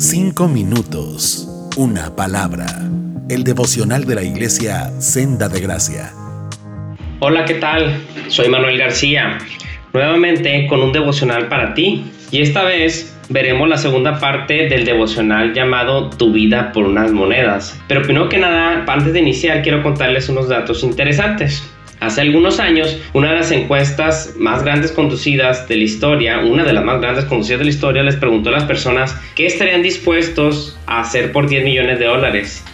Cinco minutos, una palabra. El devocional de la iglesia Senda de Gracia. Hola, ¿qué tal? Soy Manuel García, nuevamente con un devocional para ti. Y esta vez veremos la segunda parte del devocional llamado Tu vida por unas monedas. Pero primero que nada, antes de iniciar, quiero contarles unos datos interesantes. Hace algunos años, una de las encuestas más grandes conducidas de la historia, una de las más grandes conducidas de la historia, les preguntó a las personas qué estarían dispuestos a hacer por 10 millones de dólares.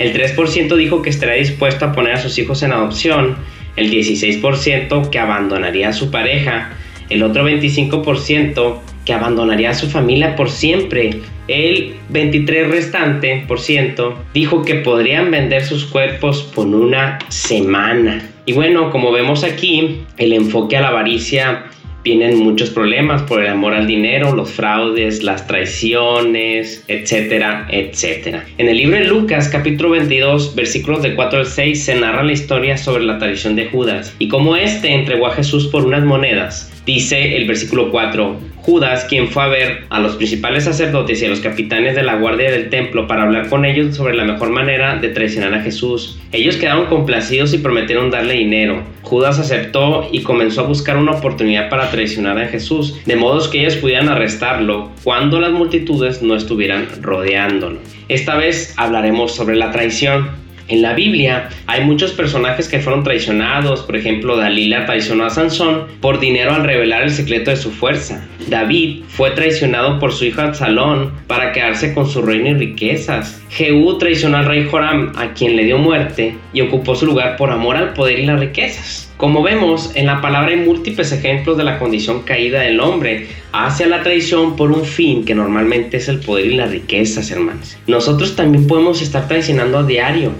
El 3% dijo que estaría dispuesto a poner a sus hijos en adopción, el 16% que abandonaría a su pareja, el otro 25% que abandonaría a su familia por siempre. El 23 restante por ciento dijo que podrían vender sus cuerpos por una semana. Y bueno, como vemos aquí, el enfoque a la avaricia vienen muchos problemas por el amor al dinero, los fraudes, las traiciones, etcétera, etcétera. En el libro de Lucas, capítulo 22, versículos de 4 al 6, se narra la historia sobre la traición de Judas y cómo éste entregó a Jesús por unas monedas. Dice el versículo 4, Judas, quien fue a ver a los principales sacerdotes y a los capitanes de la guardia del templo para hablar con ellos sobre la mejor manera de traicionar a Jesús. Ellos quedaron complacidos y prometieron darle dinero. Judas aceptó y comenzó a buscar una oportunidad para traicionar a Jesús, de modo que ellos pudieran arrestarlo cuando las multitudes no estuvieran rodeándolo. Esta vez hablaremos sobre la traición. En la Biblia hay muchos personajes que fueron traicionados, por ejemplo Dalila traicionó a Sansón por dinero al revelar el secreto de su fuerza. David fue traicionado por su hijo Absalón para quedarse con su reino y riquezas. Jehú traicionó al rey Joram a quien le dio muerte y ocupó su lugar por amor al poder y las riquezas. Como vemos, en la palabra hay múltiples ejemplos de la condición caída del hombre hacia la traición por un fin que normalmente es el poder y las riquezas, hermanos. Nosotros también podemos estar traicionando a diario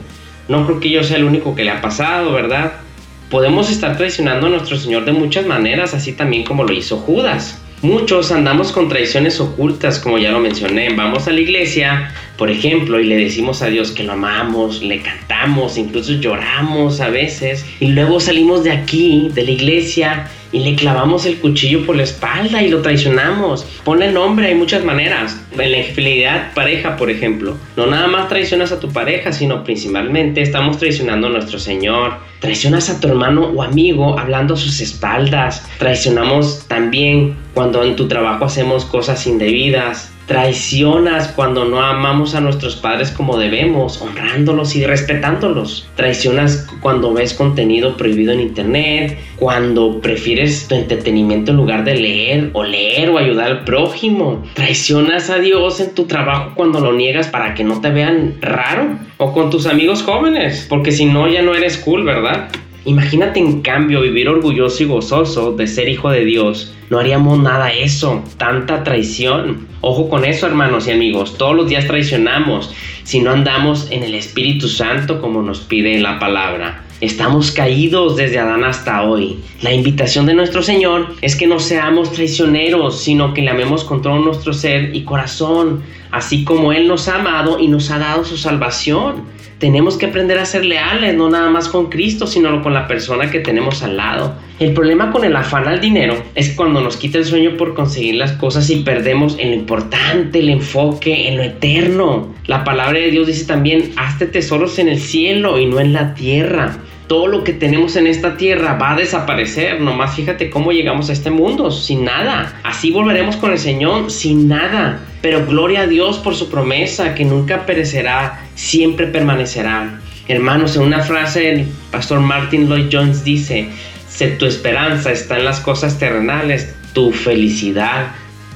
no creo que yo sea el único que le ha pasado, ¿verdad? Podemos estar traicionando a nuestro Señor de muchas maneras, así también como lo hizo Judas. Muchos andamos con traiciones ocultas, como ya lo mencioné. Vamos a la iglesia, por ejemplo, y le decimos a Dios que lo amamos, le cantamos, incluso lloramos a veces, y luego salimos de aquí, de la iglesia, y le clavamos el cuchillo por la espalda y lo traicionamos. Ponle nombre, hay muchas maneras. En la infidelidad pareja, por ejemplo, no nada más traicionas a tu pareja, sino principalmente estamos traicionando a nuestro Señor. Traicionas a tu hermano o amigo hablando a sus espaldas. Traicionamos también cuando en tu trabajo hacemos cosas indebidas. Traicionas cuando no amamos a nuestros padres como debemos, honrándolos y respetándolos. Traicionas cuando ves contenido prohibido en internet, cuando prefieres tu entretenimiento en lugar de leer o leer o ayudar al prójimo. Traicionas a Dios en tu trabajo cuando lo niegas para que no te vean raro. O con tus amigos jóvenes, porque si no ya no eres cool, ¿verdad? Imagínate en cambio vivir orgulloso y gozoso de ser hijo de Dios. No haríamos nada eso, tanta traición. Ojo con eso, hermanos y amigos. Todos los días traicionamos si no andamos en el Espíritu Santo como nos pide la palabra. Estamos caídos desde Adán hasta hoy. La invitación de nuestro Señor es que no seamos traicioneros, sino que le amemos con todo nuestro ser y corazón, así como Él nos ha amado y nos ha dado su salvación. Tenemos que aprender a ser leales, no nada más con Cristo, sino con la persona que tenemos al lado. El problema con el afán al dinero es cuando nos quita el sueño por conseguir las cosas y perdemos en lo importante, el enfoque, en lo eterno. La palabra de Dios dice también, hazte tesoros en el cielo y no en la tierra todo lo que tenemos en esta tierra va a desaparecer. Nomás fíjate cómo llegamos a este mundo, sin nada. Así volveremos con el Señor, sin nada. Pero gloria a Dios por su promesa, que nunca perecerá, siempre permanecerá. Hermanos, en una frase el pastor Martin Lloyd Jones dice, si tu esperanza está en las cosas terrenales, tu felicidad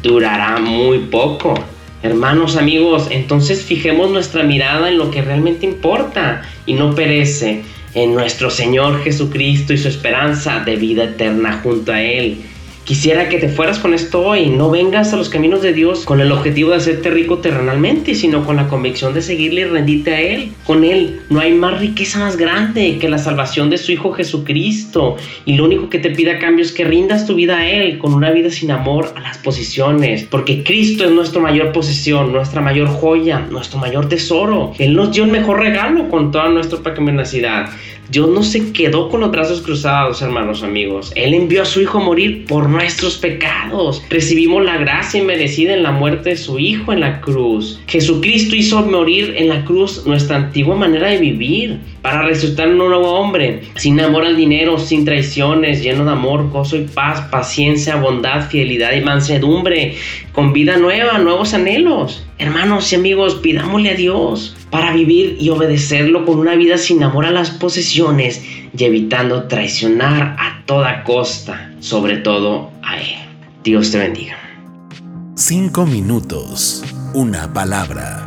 durará muy poco. Hermanos, amigos, entonces fijemos nuestra mirada en lo que realmente importa y no perece en nuestro Señor Jesucristo y su esperanza de vida eterna junto a Él. Quisiera que te fueras con esto hoy, no vengas a los caminos de Dios con el objetivo de hacerte rico terrenalmente, sino con la convicción de seguirle y rendirte a Él. Con Él no hay más riqueza más grande que la salvación de su Hijo Jesucristo. Y lo único que te pide a cambio es que rindas tu vida a Él con una vida sin amor a las posiciones. Porque Cristo es nuestra mayor posesión, nuestra mayor joya, nuestro mayor tesoro. Él nos dio el mejor regalo con toda nuestra pecaminosidad. Dios no se quedó con los brazos cruzados, hermanos amigos. Él envió a su Hijo a morir por nuestros pecados. Recibimos la gracia inmerecida en la muerte de su Hijo en la cruz. Jesucristo hizo morir en la cruz nuestra antigua manera de vivir para resucitar un nuevo hombre, sin amor al dinero, sin traiciones, lleno de amor, gozo y paz, paciencia, bondad, fidelidad y mansedumbre, con vida nueva, nuevos anhelos. Hermanos y amigos, pidámosle a Dios para vivir y obedecerlo con una vida sin amor a las posesiones y evitando traicionar a toda costa, sobre todo a Él. Dios te bendiga. Cinco minutos, una palabra